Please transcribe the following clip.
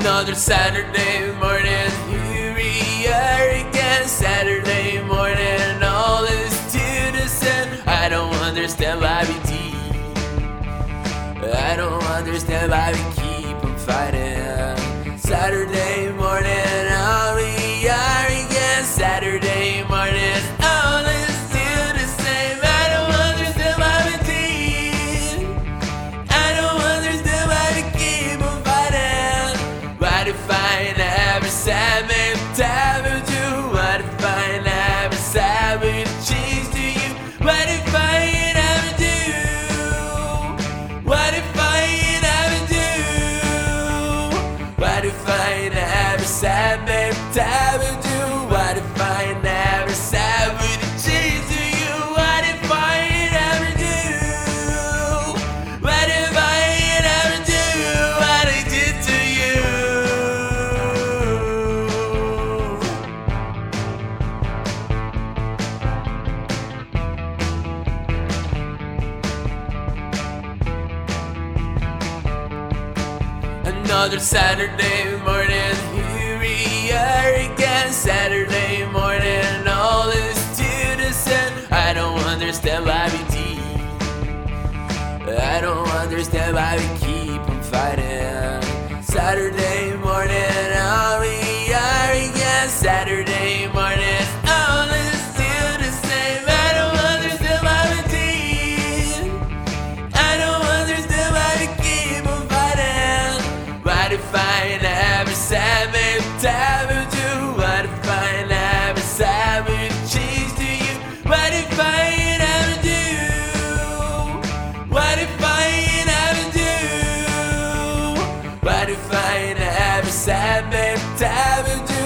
Another Saturday morning, here we are again. Saturday morning, all is to the. I don't understand why we keep. I don't understand why we keep on fighting. Saturday time do? What if I never said you? What if I never do? What if I never do what I did to you? Another Saturday again Saturday morning, all is to the. I don't understand why we deep. I don't understand why we keep on fighting. Saturday morning, all we are again. Saturday morning, all is still the same. I don't understand why we keep fighting. Why do fight? to find a happy sad man time to